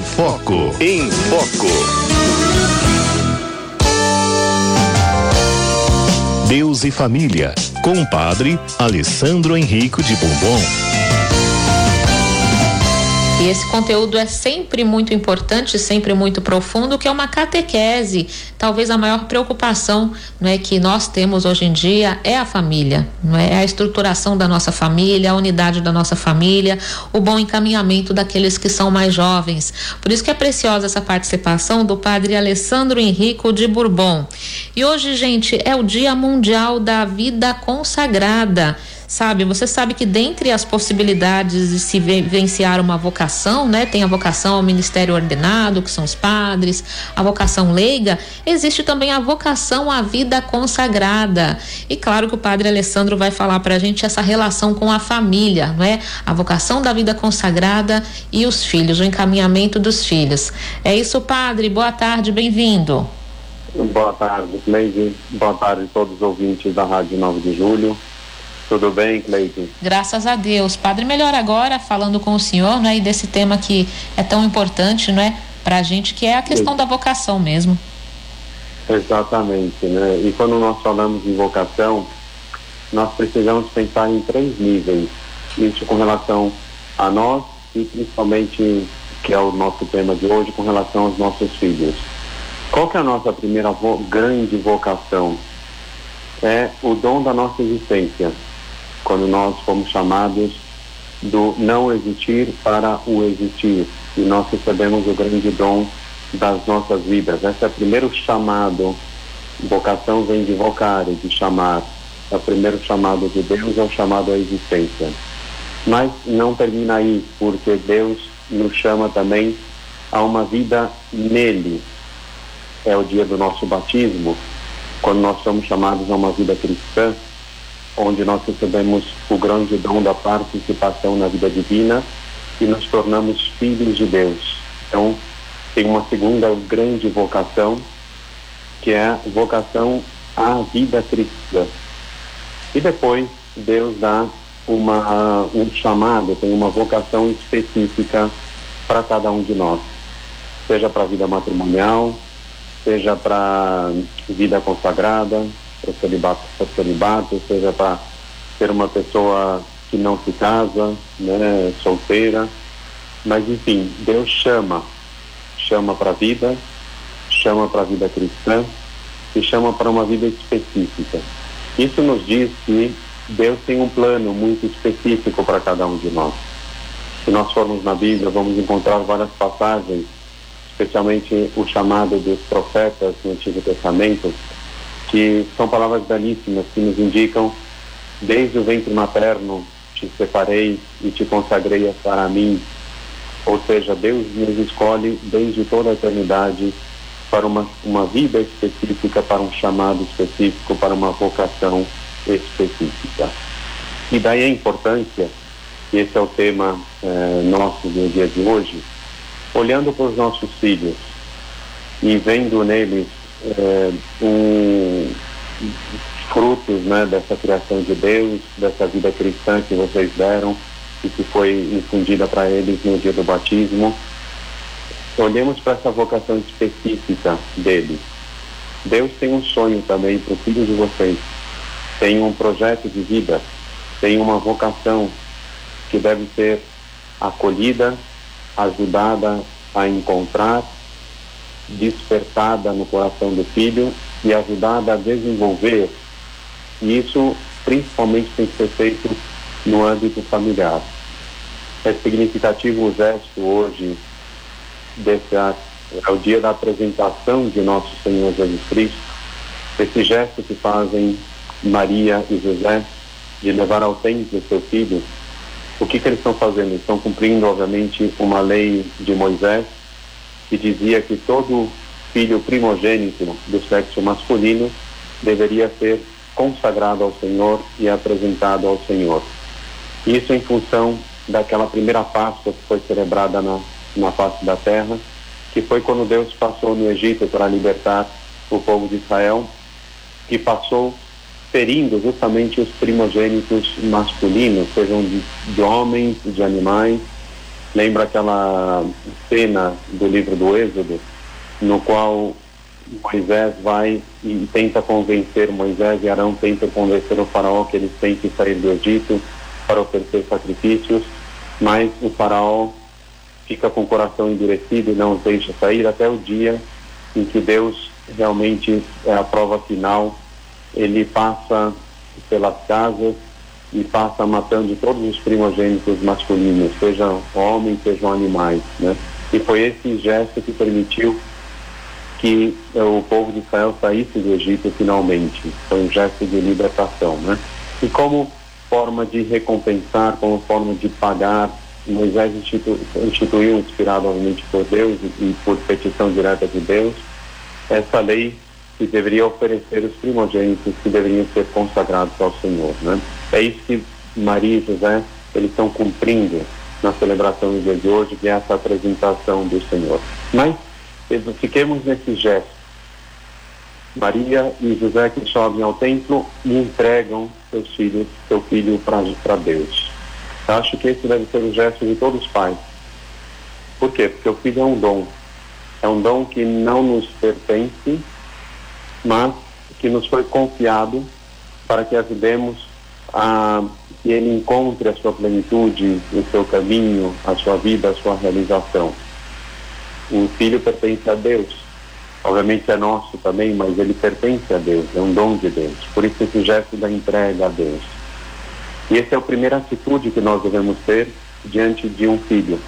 Foco. Em Foco. Deus e Família, com o padre Alessandro Henrico de Bombom. E esse conteúdo é sempre muito importante, sempre muito profundo, que é uma catequese. Talvez a maior preocupação não é, que nós temos hoje em dia é a família, não é? é a estruturação da nossa família, a unidade da nossa família, o bom encaminhamento daqueles que são mais jovens. Por isso que é preciosa essa participação do padre Alessandro Henrico de Bourbon. E hoje, gente, é o Dia Mundial da Vida Consagrada sabe? Você sabe que dentre as possibilidades de se vivenciar uma vocação, né? Tem a vocação ao ministério ordenado, que são os padres, a vocação leiga, existe também a vocação à vida consagrada. E claro que o padre Alessandro vai falar para a gente essa relação com a família, não é? A vocação da vida consagrada e os filhos, o encaminhamento dos filhos. É isso, padre. Boa tarde, bem-vindo. Boa tarde, Cleide. Boa tarde a todos os ouvintes da Rádio 9 de Julho. Tudo bem, Cleiton? Graças a Deus. Padre, melhor agora falando com o senhor, né, e desse tema que é tão importante, não é, para a gente, que é a questão da vocação mesmo. Exatamente, né? E quando nós falamos em vocação, nós precisamos pensar em três níveis. Isso com relação a nós e principalmente, que é o nosso tema de hoje, com relação aos nossos filhos. Qual que é a nossa primeira vo grande vocação? É o dom da nossa existência quando nós fomos chamados do não existir para o existir. E nós recebemos o grande dom das nossas vidas. Esse é o primeiro chamado. Vocação vem de vocare, de chamar. É o primeiro chamado de Deus é o chamado à existência. Mas não termina aí, porque Deus nos chama também a uma vida nele. É o dia do nosso batismo, quando nós somos chamados a uma vida cristã onde nós recebemos o grande dom da participação na vida divina e nos tornamos filhos de Deus. Então, tem uma segunda grande vocação, que é a vocação à vida cristã. E depois, Deus dá uma, um chamado, tem uma vocação específica para cada um de nós, seja para a vida matrimonial, seja para vida consagrada, para celibato, para celibato, seja para ser uma pessoa que não se casa, né, solteira. Mas enfim, Deus chama, chama para a vida, chama para a vida cristã e chama para uma vida específica. Isso nos diz que Deus tem um plano muito específico para cada um de nós. Se nós formos na Bíblia, vamos encontrar várias passagens, especialmente o chamado dos profetas no Antigo Testamento, que são palavras belíssimas que nos indicam desde o ventre materno te separei e te consagrei para mim. Ou seja, Deus nos escolhe desde toda a eternidade para uma, uma vida específica, para um chamado específico, para uma vocação específica. E daí a importância, e esse é o tema eh, nosso do dia de hoje, olhando para os nossos filhos e vendo neles é, um, frutos né, dessa criação de Deus, dessa vida cristã que vocês deram e que foi infundida para eles no dia do batismo. Olhemos para essa vocação específica deles. Deus tem um sonho também para o filho de vocês. Tem um projeto de vida, tem uma vocação que deve ser acolhida, ajudada a encontrar despertada no coração do filho e ajudada a desenvolver. E isso principalmente tem que ser feito no âmbito familiar. É significativo o gesto hoje desse é o dia da apresentação de nosso Senhor Jesus Cristo, esse gesto que fazem Maria e José de levar ao templo seu filho, o que, que eles estão fazendo? Estão cumprindo, obviamente, uma lei de Moisés, que dizia que todo filho primogênito do sexo masculino deveria ser consagrado ao Senhor e apresentado ao Senhor. Isso em função daquela primeira Páscoa que foi celebrada na, na face da terra, que foi quando Deus passou no Egito para libertar o povo de Israel, que passou ferindo justamente os primogênitos masculinos, sejam de, de homens, de animais, lembra aquela cena do livro do Êxodo, no qual Moisés vai e tenta convencer Moisés e Arão tenta convencer o faraó que eles têm que sair do Egito para oferecer sacrifícios, mas o faraó fica com o coração endurecido e não os deixa sair até o dia em que Deus realmente é a prova final. Ele passa pelas casas e passa matando todos os primogênitos masculinos, sejam homens, sejam animais, né? E foi esse gesto que permitiu que o povo de Israel saísse do Egito finalmente. Foi um gesto de libertação, né? E como forma de recompensar, como forma de pagar, Moisés instituiu, instituiu inspirado obviamente por Deus e por petição direta de Deus, essa lei que deveria oferecer os primogênitos que deveriam ser consagrados ao Senhor, né? É isso que Maria e José eles estão cumprindo na celebração do dia de hoje, que é essa apresentação do Senhor. Mas fiquemos nesse gesto. Maria e José que sobem ao templo e entregam seus filhos, seu filho para Deus. Eu acho que esse deve ser o gesto de todos os pais. Por quê? Porque o filho é um dom. É um dom que não nos pertence, mas que nos foi confiado para que ajudemos a que ele encontre a sua plenitude, o seu caminho, a sua vida, a sua realização. O filho pertence a Deus. Obviamente é nosso também, mas ele pertence a Deus, é um dom de Deus. Por isso esse gesto da entrega a Deus. E essa é a primeira atitude que nós devemos ter diante de um filho.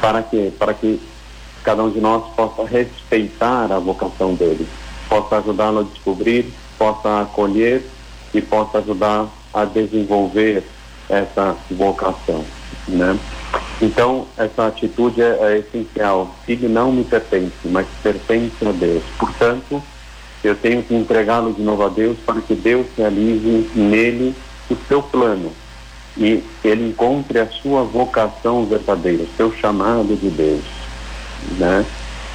Para quê? Para que cada um de nós possa respeitar a vocação dele, possa ajudá-lo a descobrir, possa acolher e possa ajudar a desenvolver essa vocação, né? Então, essa atitude é, é essencial. Filho não me pertence, mas pertence a Deus. Portanto, eu tenho que entregá-lo de novo a Deus para que Deus realize nele o seu plano e ele encontre a sua vocação verdadeira, o seu chamado de Deus, né?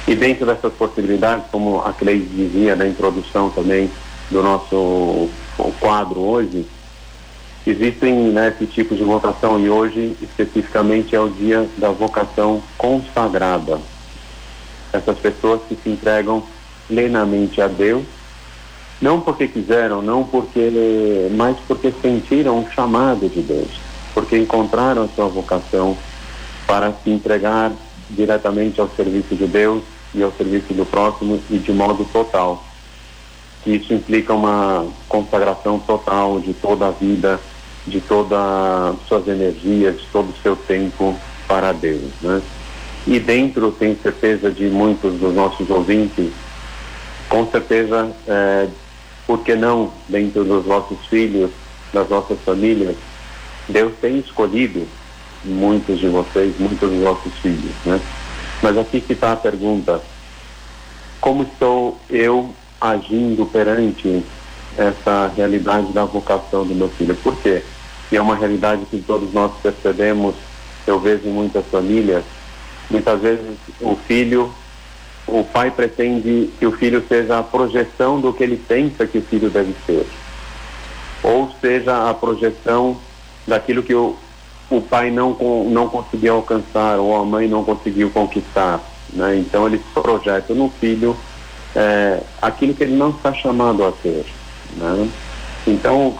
E dentro dessas possibilidades, como a Cleide dizia na introdução também do nosso quadro hoje, existem né, tipo de vocação e hoje especificamente é o dia da vocação consagrada. Essas pessoas que se entregam plenamente a Deus, não porque quiseram, não porque, mas porque sentiram o chamado de Deus, porque encontraram a sua vocação para se entregar diretamente ao serviço de Deus e ao serviço do próximo e de modo total. Isso implica uma consagração total de toda a vida, de todas suas energias, de todo o seu tempo para Deus, né? E dentro, tenho certeza de muitos dos nossos ouvintes, com certeza, é, por que não dentro dos vossos filhos, das vossas famílias, Deus tem escolhido muitos de vocês, muitos dos vossos filhos, né? Mas aqui que está a pergunta: como estou eu agindo perante essa realidade da vocação do meu filho? Por quê? E é uma realidade que todos nós percebemos, eu vejo em muitas famílias. Muitas vezes o filho, o pai pretende que o filho seja a projeção do que ele pensa que o filho deve ser, ou seja a projeção daquilo que o, o pai não, não conseguiu alcançar ou a mãe não conseguiu conquistar. Né? Então ele projeta no filho é, aquilo que ele não está chamado a ser. Né? Então,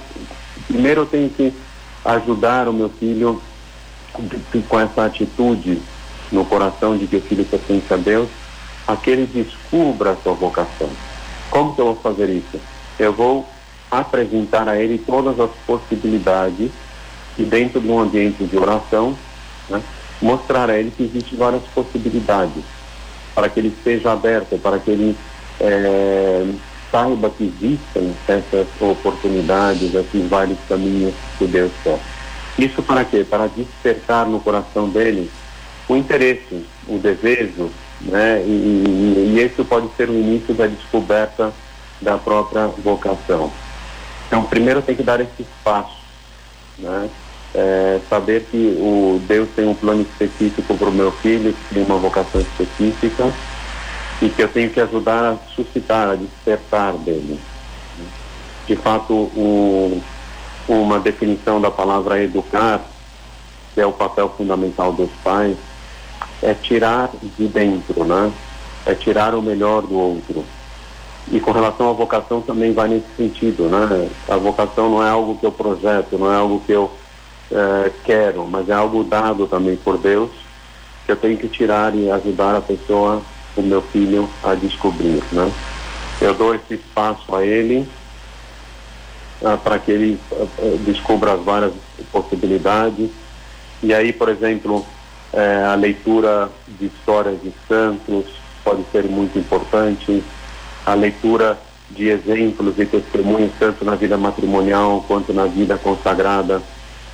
primeiro eu tenho que ajudar o meu filho com essa atitude no coração de que o filho pertence a Deus, a que ele descubra a sua vocação. Como que eu vou fazer isso? Eu vou apresentar a ele todas as possibilidades e dentro de um ambiente de oração, né, mostrar a ele que existem várias possibilidades, para que ele esteja aberto, para que ele é, saiba que existem essas oportunidades, esses vários caminhos que Deus quer. Isso para quê? Para despertar no coração dele o interesse, o desejo, né? E, e, e isso pode ser o início da descoberta da própria vocação. Então, primeiro tem que dar esse espaço, né? é, saber que o Deus tem um plano específico para o meu filho, que tem uma vocação específica e que eu tenho que ajudar a suscitar, a despertar dele. De fato, o, uma definição da palavra educar que é o papel fundamental dos pais, é tirar de dentro, né? É tirar o melhor do outro. E com relação à vocação também vai nesse sentido, né? A vocação não é algo que eu projeto, não é algo que eu é, quero, mas é algo dado também por Deus que eu tenho que tirar e ajudar a pessoa, o meu filho, a descobrir, né? Eu dou esse espaço a ele ah, para que ele ah, descubra as várias possibilidades. E aí, por exemplo, eh, a leitura de histórias de santos pode ser muito importante, a leitura de exemplos e testemunhos tanto na vida matrimonial quanto na vida consagrada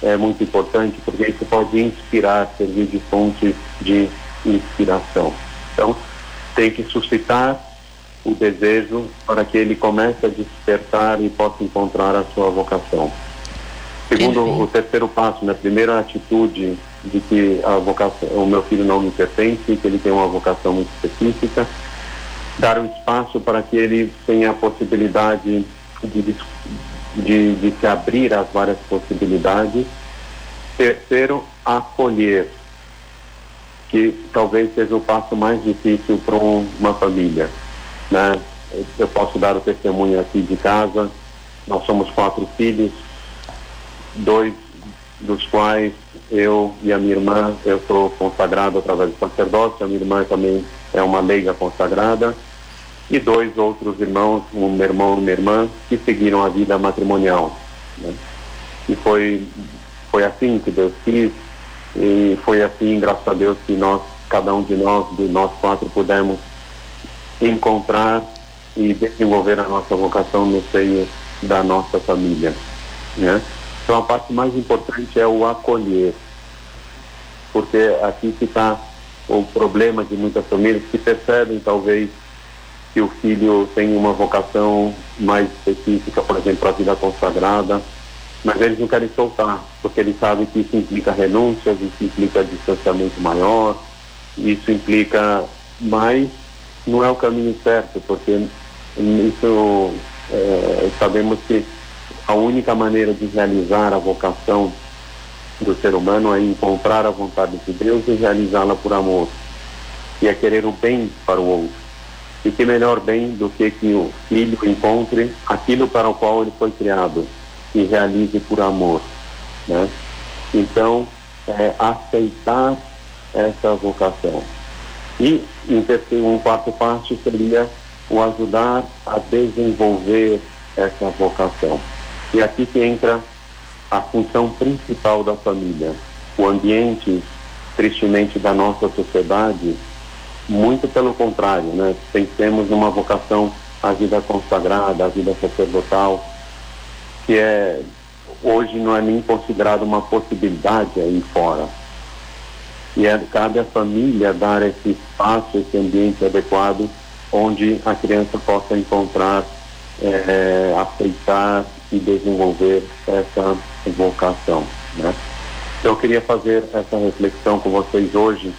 é muito importante porque isso pode inspirar, servir de fonte de inspiração. Então, tem que suscitar o desejo para que ele comece a despertar e possa encontrar a sua vocação. Segundo o terceiro passo, né, primeiro a atitude de que a vocação, o meu filho não me pertence, que ele tem uma vocação muito específica, dar um espaço para que ele tenha a possibilidade de, de, de se abrir às várias possibilidades. Terceiro, acolher, que talvez seja o passo mais difícil para uma família né? Eu posso dar o testemunho aqui de casa. Nós somos quatro filhos, dois dos quais eu e a minha irmã, eu sou consagrado através do sacerdócio, a minha irmã também é uma leiga consagrada, e dois outros irmãos, um meu irmão e uma irmã, que seguiram a vida matrimonial. Né? E foi, foi assim que Deus quis, e foi assim, graças a Deus, que nós, cada um de nós, de nós quatro, pudemos encontrar e desenvolver a nossa vocação no seio da nossa família. Né? Então a parte mais importante é o acolher, porque aqui está o problema de muitas famílias que percebem talvez que o filho tem uma vocação mais específica, por exemplo, a vida consagrada, mas eles não querem soltar, porque eles sabem que isso implica renúncias, isso implica distanciamento maior, isso implica mais não é o caminho certo, porque isso é, sabemos que a única maneira de realizar a vocação do ser humano é encontrar a vontade de Deus e realizá-la por amor. E é querer o bem para o outro. E que melhor bem do que que o filho encontre aquilo para o qual ele foi criado e realize por amor. Né? Então, é, aceitar essa vocação. E em terceiro, um quarto passo seria o ajudar a desenvolver essa vocação. E aqui que entra a função principal da família. O ambiente, tristemente, da nossa sociedade, muito pelo contrário, né? Pensemos numa vocação à vida consagrada, à vida sacerdotal, que é hoje não é nem considerado uma possibilidade aí fora e é, cabe à família dar esse espaço, esse ambiente adequado onde a criança possa encontrar, é, aceitar e desenvolver essa vocação. Né? Eu queria fazer essa reflexão com vocês hoje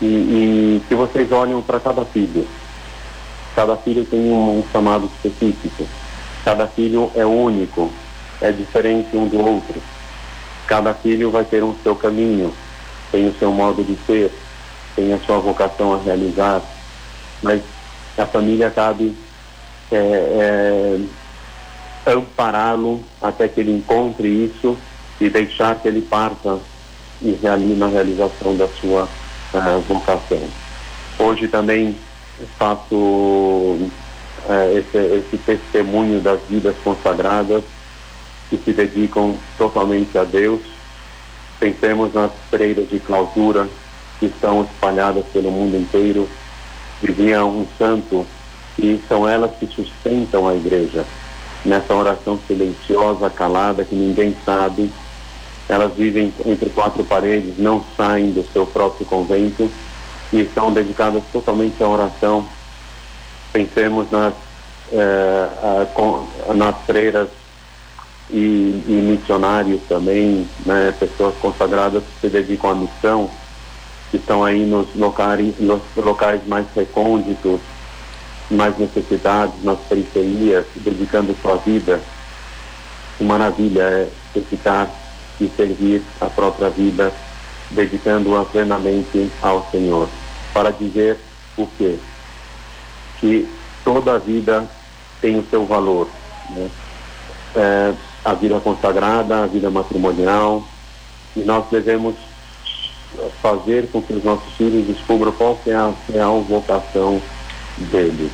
e, e que vocês olhem para cada filho. Cada filho tem um, um chamado específico. Cada filho é único, é diferente um do outro. Cada filho vai ter um seu caminho, tem o seu modo de ser, tem a sua vocação a realizar, mas a família cabe é, é, ampará-lo até que ele encontre isso e deixar que ele parta e realize na realização da sua uh, vocação. Hoje também faço uh, esse, esse testemunho das vidas consagradas que se dedicam totalmente a Deus Pensemos nas freiras de clausura que estão espalhadas pelo mundo inteiro. Vivia um santo e são elas que sustentam a igreja. Nessa oração silenciosa, calada, que ninguém sabe, elas vivem entre quatro paredes, não saem do seu próprio convento e estão dedicadas totalmente à oração. Pensemos nas, eh, nas freiras e, e missionários também, né, pessoas consagradas que se dedicam à missão, que estão aí nos locais, nos locais mais recônditos, mais necessitados, nas periferias, dedicando sua vida. Que maravilha é ficar e servir a própria vida, dedicando-a plenamente ao Senhor. Para dizer o quê? Que toda vida tem o seu valor. Né? É, a vida consagrada, a vida matrimonial, e nós devemos fazer com que os nossos filhos descubram qual é a real vocação deles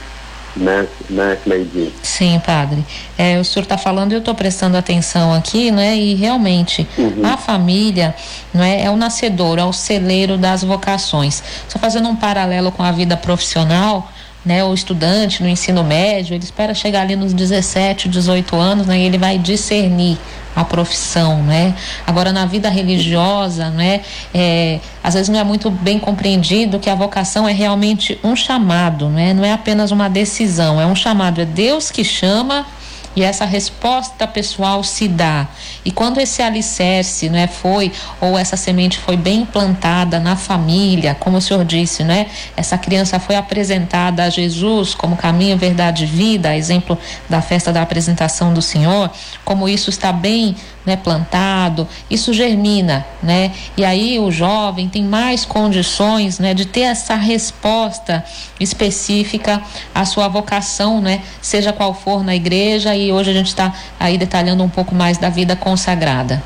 né, né Cleide? Sim, padre. É, o senhor está falando e eu estou prestando atenção aqui, né? E realmente uhum. a família não é, é o nascedor, é o celeiro das vocações. Só fazendo um paralelo com a vida profissional, né, o estudante no ensino médio, ele espera chegar ali nos 17, 18 anos, né, e ele vai discernir a profissão, né? Agora na vida religiosa, né? É, às vezes não é muito bem compreendido que a vocação é realmente um chamado, né? Não é apenas uma decisão, é um chamado, é Deus que chama e essa resposta pessoal se dá. E quando esse alicerce né, foi, ou essa semente foi bem plantada na família, como o senhor disse, né, essa criança foi apresentada a Jesus como caminho, verdade e vida, exemplo da festa da apresentação do Senhor, como isso está bem né, plantado, isso germina, né? E aí o jovem tem mais condições, né, de ter essa resposta específica à sua vocação, né, seja qual for na igreja. E hoje a gente está aí detalhando um pouco mais da vida consagrada.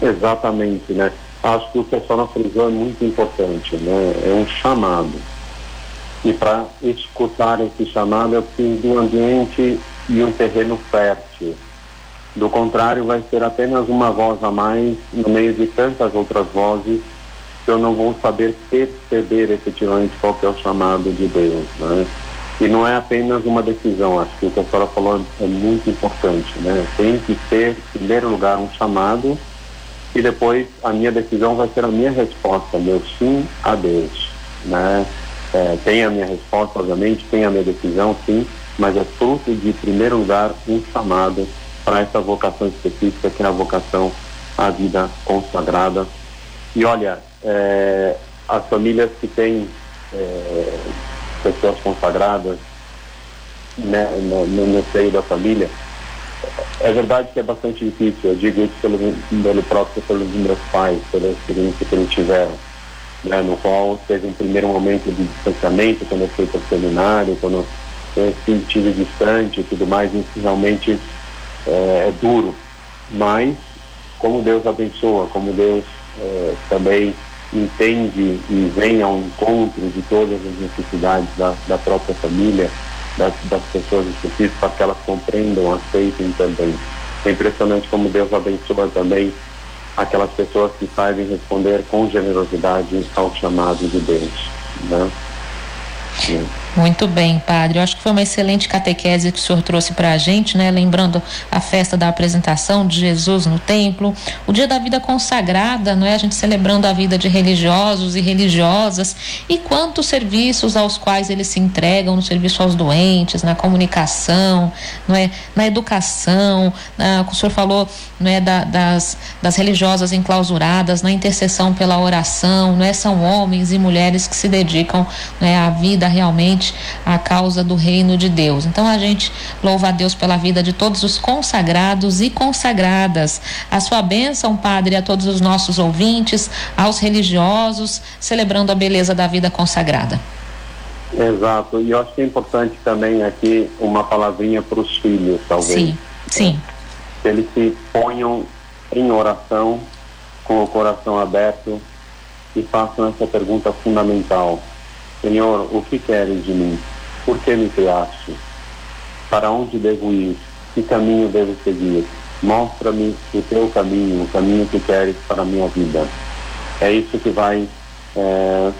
Exatamente, né? Acho que o que a senhora frisou é muito importante, né? É um chamado. E para escutar esse chamado, eu preciso de um ambiente e um terreno fértil do contrário, vai ser apenas uma voz a mais no meio de tantas outras vozes que eu não vou saber perceber efetivamente qual é o chamado de Deus. Né? E não é apenas uma decisão, acho que o que a senhora falou é muito importante. Né? Tem que ser, em primeiro lugar, um chamado e depois a minha decisão vai ser a minha resposta, meu sim a Deus. Né? É, tem a minha resposta, obviamente, tem a minha decisão, sim, mas é fruto de, em primeiro lugar, um chamado para essa vocação específica, que é a vocação à vida consagrada. E olha, é, as famílias que têm é, pessoas consagradas né, no, no, seio da família, é verdade que é bastante difícil, eu digo isso pelo, pelo próprio, pelos meus pais, pela experiência que eles tiveram, né, no qual teve um primeiro momento de distanciamento, quando eu fui para o seminário, quando eu estive distante e tudo mais, isso realmente é, é duro, mas como Deus abençoa, como Deus é, também entende e vem ao encontro de todas as necessidades da, da própria família, das, das pessoas específicas, para que elas compreendam, aceitem também. É impressionante como Deus abençoa também aquelas pessoas que sabem responder com generosidade ao chamado de Deus. Né? Sim. Muito bem, padre. Eu acho que foi uma excelente catequese que o senhor trouxe para a gente, né? Lembrando a festa da apresentação de Jesus no templo, o dia da vida consagrada, não é? A gente celebrando a vida de religiosos e religiosas e quantos serviços aos quais eles se entregam no serviço aos doentes, na comunicação, não é? Na educação, na, o senhor falou, não é? Da, das, das religiosas enclausuradas, na intercessão pela oração, não é? São homens e mulheres que se dedicam, não é? À vida realmente a causa do reino de Deus. Então a gente louva a Deus pela vida de todos os consagrados e consagradas. A sua bênção, Padre, a todos os nossos ouvintes, aos religiosos, celebrando a beleza da vida consagrada. Exato. E eu acho que é importante também aqui uma palavrinha para os filhos, talvez. Sim, sim. Que eles se ponham em oração, com o coração aberto e façam essa pergunta fundamental Senhor, o que queres de mim? Por que me criaste? Para onde devo ir? Que caminho devo seguir? Mostra-me o teu caminho, o caminho que queres para a minha vida. É isso que vai é,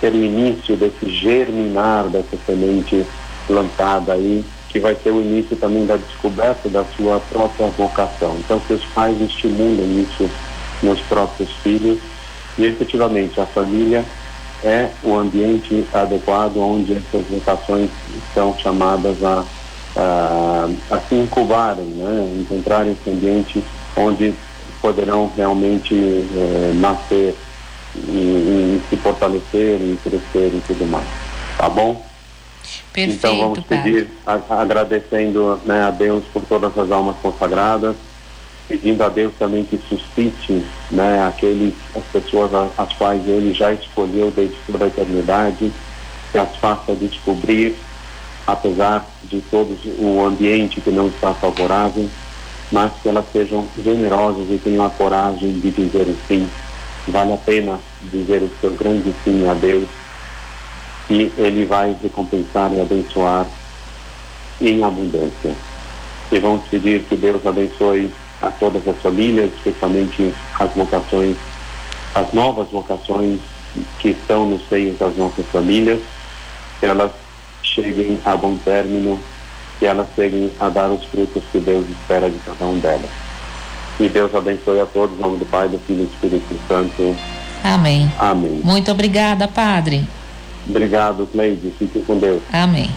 ser o início desse germinar dessa semente plantada aí, que vai ser o início também da descoberta da sua própria vocação. Então, que os pais estimulem isso nos próprios filhos e, efetivamente, a família é o ambiente adequado onde essas vocações são chamadas a, a, a se incubarem, né? encontrarem esse ambiente onde poderão realmente é, nascer e, e, se fortalecer e crescer e tudo mais. Tá bom? Perfeito, então vamos pedir, a, agradecendo né, a Deus por todas as almas consagradas pedindo a Deus também que suscite né, aqueles, as pessoas as quais ele já escolheu desde toda a eternidade, que as faça descobrir, apesar de todo o ambiente que não está favorável, mas que elas sejam generosas e tenham a coragem de dizer o sim. Vale a pena dizer o seu grande sim a Deus e Ele vai recompensar e abençoar em abundância. E vamos pedir que Deus abençoe a todas as famílias, especialmente as vocações, as novas vocações que estão no seio das nossas famílias, que elas cheguem a bom término, que elas cheguem a dar os frutos que Deus espera de cada um delas. E Deus abençoe a todos, em nome do Pai, do Filho e do Espírito Santo. Amém. Amém. Muito obrigada, Padre. Obrigado, Cleide. Fique com Deus. Amém.